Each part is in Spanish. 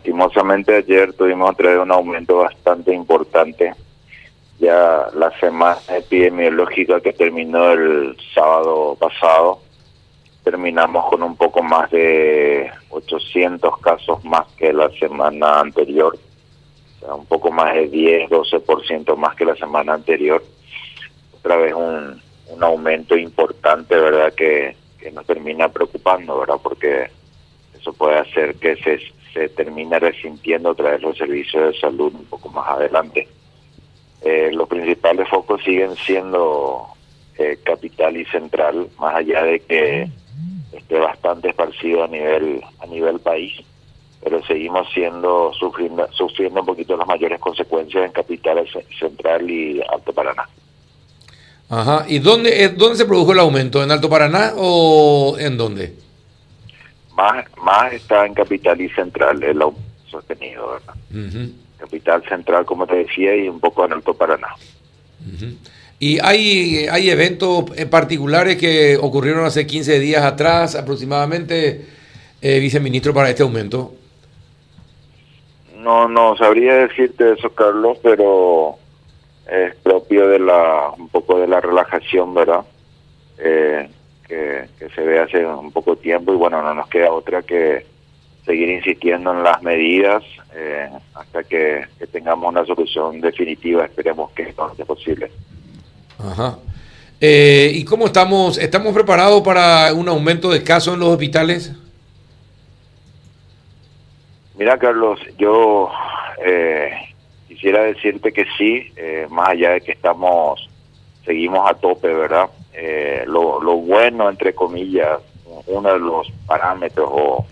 lastimosamente ayer tuvimos otra vez un aumento bastante importante. Ya la semana epidemiológica que terminó el sábado pasado, terminamos con un poco más de 800 casos más que la semana anterior, o sea, un poco más de 10, 12% más que la semana anterior. Otra vez un, un aumento importante, ¿verdad? Que, que nos termina preocupando, ¿verdad? Porque eso puede hacer que se, se termine resintiendo otra vez los servicios de salud un poco más adelante. Eh, los principales focos siguen siendo eh, capital y central, más allá de que esté bastante esparcido a nivel a nivel país, pero seguimos siendo sufriendo sufriendo un poquito las mayores consecuencias en capital central y Alto Paraná. Ajá, ¿y dónde, dónde se produjo el aumento? ¿En Alto Paraná o en dónde? Más, más está en Capital y Central, el sostenido, ¿verdad? Capital Central, como te decía, y un poco en Alto Paraná. ¿Y hay, hay eventos particulares que ocurrieron hace 15 días atrás aproximadamente, eh, viceministro, para este aumento? No, no sabría decirte eso, Carlos, pero es propio de la un poco de la relajación, ¿verdad? Eh, que, se ve hace un poco tiempo y bueno, no nos queda otra que seguir insistiendo en las medidas eh, hasta que, tengamos una solución definitiva, esperemos que esto sea posible. Ajá. Eh, ¿Y cómo estamos? ¿Estamos preparados para un aumento de casos en los hospitales? Mira, Carlos, yo eh, quisiera decirte que sí, más allá de que estamos, seguimos a tope, ¿verdad? Eh, lo, lo, bueno, entre comillas, uno de los parámetros o,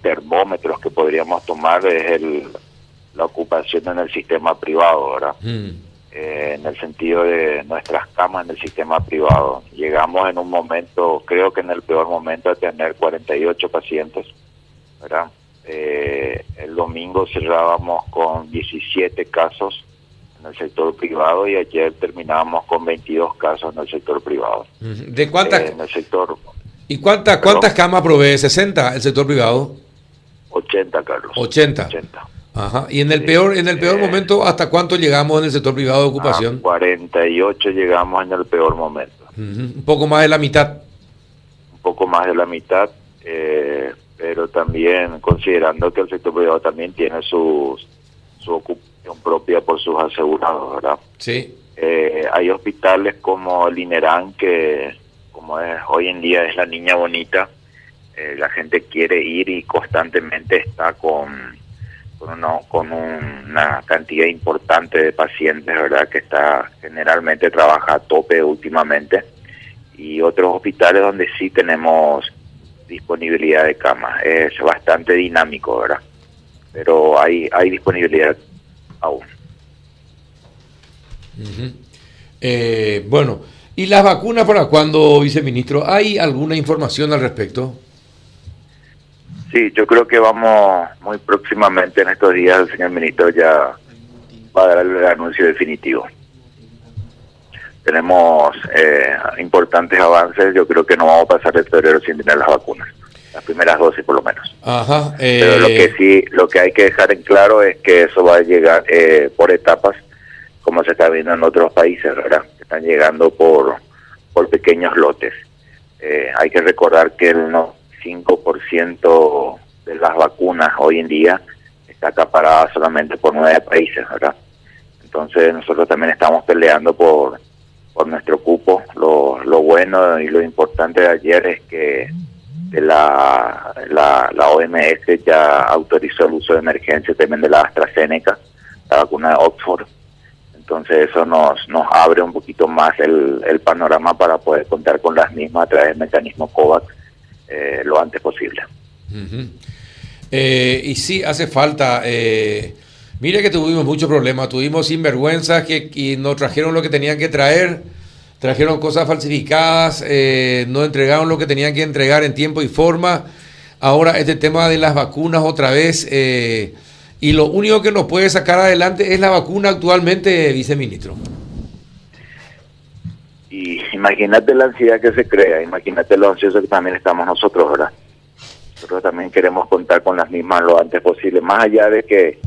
termómetros que podríamos tomar es el, la ocupación en el sistema privado, ¿verdad? Mm. Eh, en el sentido de nuestras camas en el sistema privado. Llegamos en un momento, creo que en el peor momento, a tener 48 pacientes, ¿verdad? Eh, el domingo cerrábamos con 17 casos en el sector privado y ayer terminábamos con 22 casos en el sector privado. ¿De cuántas? Eh, en el sector. ¿Y cuántas cuántas camas provee? ¿60 el sector privado? 80, Carlos. 80. 80. Ajá. Y en el peor en el peor eh, momento, ¿hasta cuánto llegamos en el sector privado de ocupación? A 48 llegamos en el peor momento. Un poco más de la mitad. Un poco más de la mitad, eh, pero también considerando que el sector privado también tiene sus su ocupación propia por sus asegurados, ¿verdad? Sí. Eh, hay hospitales como el INERAN, que como es hoy en día es la niña bonita, eh, la gente quiere ir y constantemente está con con, con una cantidad importante de pacientes, ¿verdad? Que está generalmente trabaja a tope últimamente. Y otros hospitales donde sí tenemos disponibilidad de camas. Es bastante dinámico, ¿verdad? Pero hay, hay disponibilidad aún. Eh, bueno, ¿y las vacunas para cuándo, viceministro? ¿Hay alguna información al respecto? Sí, yo creo que vamos muy próximamente en estos días, el señor ministro ya va a dar el anuncio definitivo. Tenemos eh, importantes avances, yo creo que no vamos a pasar el febrero sin tener las vacunas las primeras dosis por lo menos. Ajá. Pero lo que eh, sí, lo que hay que dejar en claro es que eso va a llegar eh, por etapas, como se está viendo en otros países, ¿verdad? Están llegando por, por pequeños lotes. Eh, hay que recordar que el 5% de las vacunas hoy en día está acaparada solamente por nueve países, ¿verdad? Entonces nosotros también estamos peleando por, por nuestro cupo. Lo, lo bueno y lo importante de ayer es que la, la, la OMS ya autorizó el uso de emergencia también de la AstraZeneca, la vacuna de Oxford. Entonces eso nos, nos abre un poquito más el, el panorama para poder contar con las mismas a través del mecanismo COVAX eh, lo antes posible. Eh, y sí, hace falta. Eh, mire que tuvimos muchos problemas, tuvimos sinvergüenzas que y nos trajeron lo que tenían que traer trajeron cosas falsificadas, eh, no entregaron lo que tenían que entregar en tiempo y forma. Ahora este tema de las vacunas otra vez, eh, y lo único que nos puede sacar adelante es la vacuna actualmente, viceministro. Y imagínate la ansiedad que se crea, imagínate lo ansioso que también estamos nosotros, ¿verdad? nosotros también queremos contar con las mismas lo antes posible, más allá de que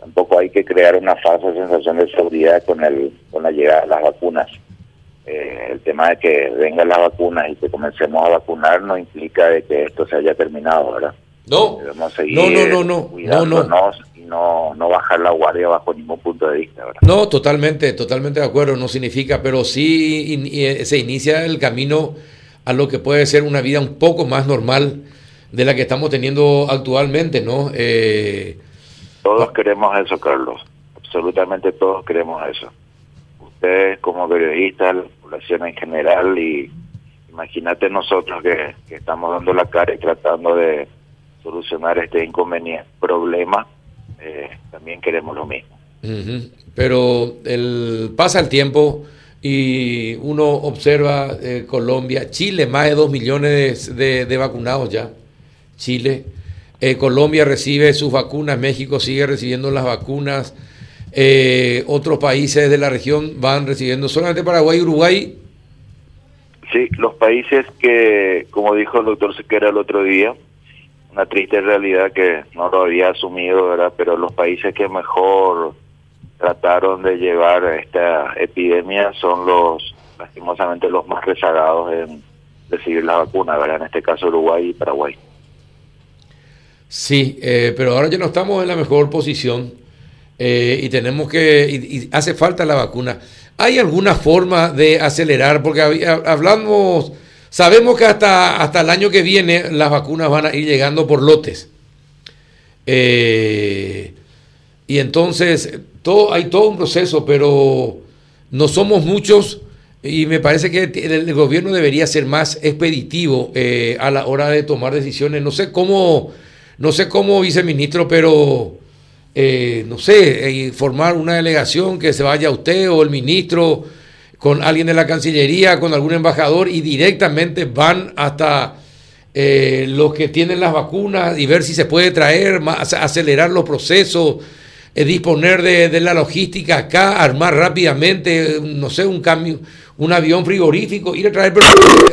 tampoco hay que crear una falsa sensación de seguridad con el con la llegada de las vacunas. Eh, el tema de que vengan las vacunas y que comencemos a vacunar no implica de que esto se haya terminado, ¿verdad? No, Debemos seguir no, no, no, no, no, y no, no bajar la guardia bajo ningún punto de vista, ¿verdad? No, totalmente, totalmente de acuerdo, no significa, pero sí in- y- se inicia el camino a lo que puede ser una vida un poco más normal de la que estamos teniendo actualmente, ¿no? Eh, Todos queremos eso, Carlos. Absolutamente todos queremos eso. Como periodistas, la población en general y imagínate nosotros que, estamos dando la cara y tratando de solucionar este inconveniente, problema, eh, también queremos lo mismo. Pero el, pasa el tiempo y uno observa eh, Colombia, Chile, más de 2 millones de vacunados ya. Chile. Eh, Colombia recibe sus vacunas, México sigue recibiendo las vacunas. Eh, otros países de la región van recibiendo, solamente Paraguay y Uruguay. Sí, los países que, como dijo el doctor Sequera el otro día, una triste realidad que no lo había asumido, ¿verdad? Pero los países que mejor trataron de llevar esta epidemia son los, lastimosamente, los más rezagados en recibir la vacuna, ¿verdad? En este caso Uruguay y Paraguay. Sí, eh, pero ahora ya no estamos en la mejor posición eh, y tenemos que, y, hace falta la vacuna. ¿Hay alguna forma de acelerar? Porque hablamos, sabemos que hasta, hasta el año que viene las vacunas van a ir llegando por lotes. Eh, y entonces todo, hay todo un proceso, pero no somos muchos y me parece que el, el gobierno debería ser más expeditivo eh, a la hora de tomar decisiones. No sé cómo, no sé cómo viceministro, pero eh, no sé, formar una delegación que se vaya usted o el ministro con alguien de la Cancillería, con algún embajador y directamente van hasta eh, los que tienen las vacunas y ver si se puede traer, más, acelerar los procesos, eh, disponer de, de, la logística acá, armar rápidamente, no sé, un cambio, un avión frigorífico, ir a traer, pero,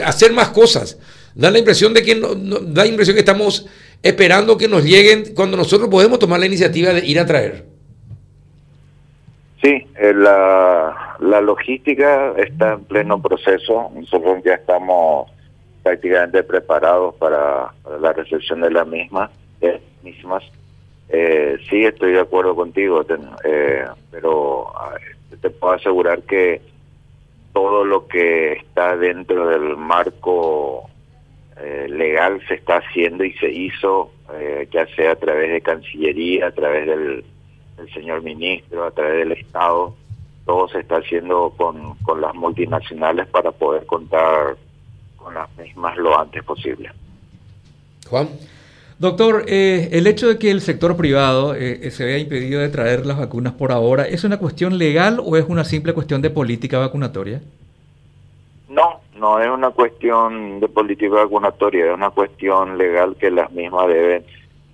hacer más cosas. Da la impresión de que no, da la impresión que estamos esperando que nos lleguen cuando nosotros podemos tomar la iniciativa de ir a traer. Sí, eh, la, la logística está en pleno proceso. Nosotros ya estamos prácticamente preparados para, la recepción de la misma, mismas. Eh, sí, estoy de acuerdo contigo, eh, pero te puedo asegurar que todo lo que está dentro del marco eh, legal se está haciendo y se hizo, eh, ya sea a través de Cancillería, a través del, del señor ministro, a través del Estado, todo se está haciendo con, con las multinacionales para poder contar con las mismas lo antes posible. Juan. Doctor, eh, el hecho de que el sector privado eh, se vea impedido de traer las vacunas por ahora, ¿es una cuestión legal o es una simple cuestión de política vacunatoria? No, no es una cuestión de política vacunatoria, es una cuestión legal que las mismas deben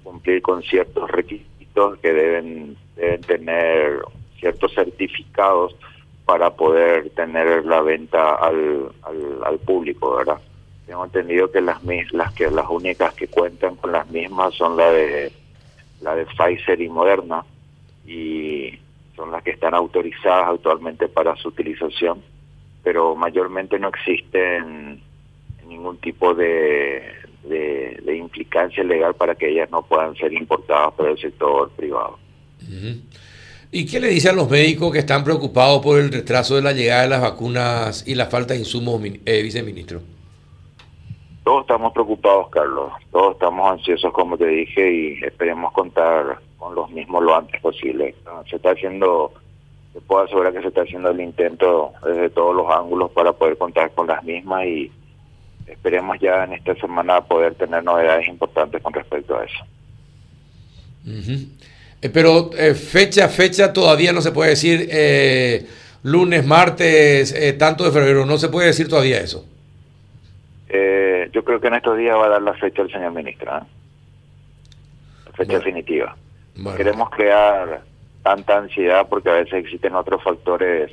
cumplir con ciertos requisitos, que deben, deben tener ciertos certificados para poder tener la venta al, al, público, ¿verdad? Tengo entendido que las las que las únicas que cuentan con las mismas son la de la de Pfizer y Moderna y son las que están autorizadas actualmente para su utilización, pero mayormente no existen ningún tipo de, de, de implicancia legal para que ellas no puedan ser importadas por el sector privado. ¿Y qué le dice a los médicos que están preocupados por el retraso de la llegada de las vacunas y la falta de insumos, eh, viceministro? Todos estamos preocupados, Carlos. Todos estamos ansiosos, como te dije, y esperemos contar con los mismos lo antes posible. Se está haciendo, te puedo asegurar que se está haciendo el intento desde todos los ángulos para poder contar con las mismas y esperemos ya en esta semana poder tener novedades importantes con respecto a eso. Uh -huh. eh, pero eh, fecha, fecha todavía no se puede decir eh, lunes, martes, eh, tanto de febrero, no se puede decir todavía eso. Eh, yo creo que en estos días va a dar la fecha el señor ministro, ¿eh? la fecha bueno. definitiva. Bueno. Queremos crear tanta ansiedad porque a veces existen otros factores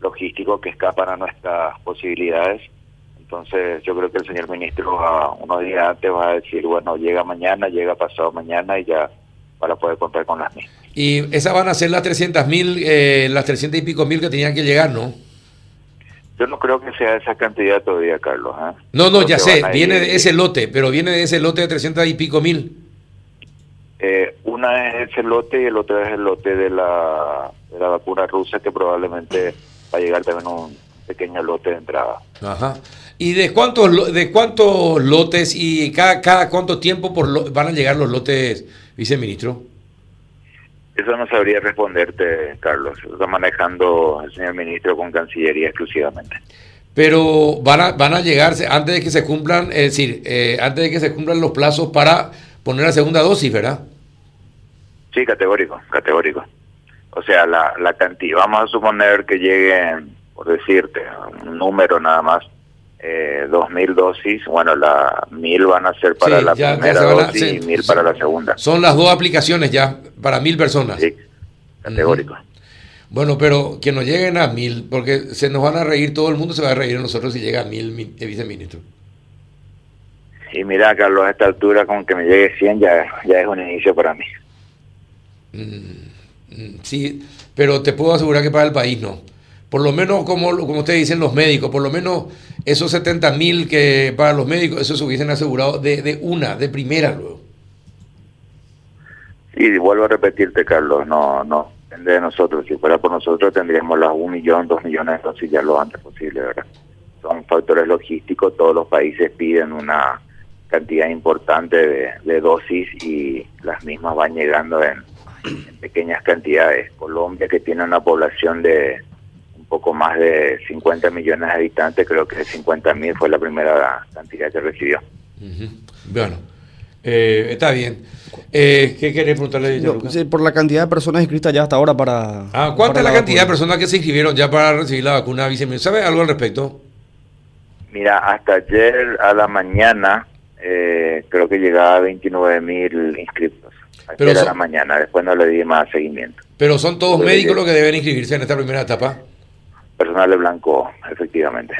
logísticos que escapan a nuestras posibilidades. Entonces yo creo que el señor ministro a unos días antes va a decir, bueno, llega mañana, llega pasado mañana y ya para poder contar con las mismas. Y esas van a ser las 300 mil, eh, las 300 y pico mil que tenían que llegar, ¿no? Yo no creo que sea esa cantidad todavía, Carlos. ¿eh? No, no, Creo ya sé, viene de ese lote, pero viene de ese lote de 300 y pico mil. Eh, una es ese lote y el otro es el lote de la, de la vacuna rusa que probablemente va a llegar también un pequeño lote de entrada. Ajá. ¿Y de cuántos de cuántos lotes y cada, cada cuánto tiempo por lo- van a llegar los lotes, viceministro? Eso no sabría responderte, Carlos. Lo está manejando el señor ministro con Cancillería exclusivamente. Pero van a, van a llegarse antes de que se cumplan, es decir, eh, antes de que se cumplan los plazos para poner la segunda dosis, ¿verdad? Sí, categórico, categórico. O sea, la, la cantidad, vamos a suponer que lleguen, por decirte, un número nada más, eh, dos mil dosis, bueno, la mil van a ser para Sí, la ya- primera a- dosis sí, y mil sí. para la segunda. Son las dos aplicaciones ya para mil personas. Sí, categórico. Bueno, pero que nos lleguen a mil, porque se nos van a reír, todo el mundo se va a reír de nosotros si llega a mil, mi- eh, viceministro. Y mira, Carlos, a esta altura, con que me llegue 100 ya, ya es un inicio para mí. Mm, Sí, pero te puedo asegurar que para el país no. Por lo menos, como, como ustedes dicen los médicos, por lo menos esos 70 mil que para los médicos, eso se hubiesen asegurado de, de una, de primera luego. Y vuelvo a repetirte, Carlos, no, no depende de nosotros. Si fuera por nosotros, tendríamos las un millón, dos millones de dosis ya lo antes posible, ¿verdad? Son factores logísticos, todos los países piden una cantidad importante de, de dosis y las mismas van llegando en, en pequeñas cantidades. Colombia, que tiene una población de un poco más de 50 millones de habitantes, creo que 50 mil fue la primera cantidad que recibió. Bueno, eh, está bien. Eh, ¿Qué querés preguntarle, No, por la cantidad de personas inscritas ya hasta ahora para. Ah, ¿Cuánta para es la cantidad de personas que se inscribieron ya para recibir la vacuna? ¿Sabe algo al respecto? Mira, hasta ayer a la mañana eh, creo que llegaba a 29 mil inscritos. Pero a son- la mañana, después no le di más seguimiento. Pero son todos médicos los que deben inscribirse en esta primera etapa. Personal de blanco, efectivamente.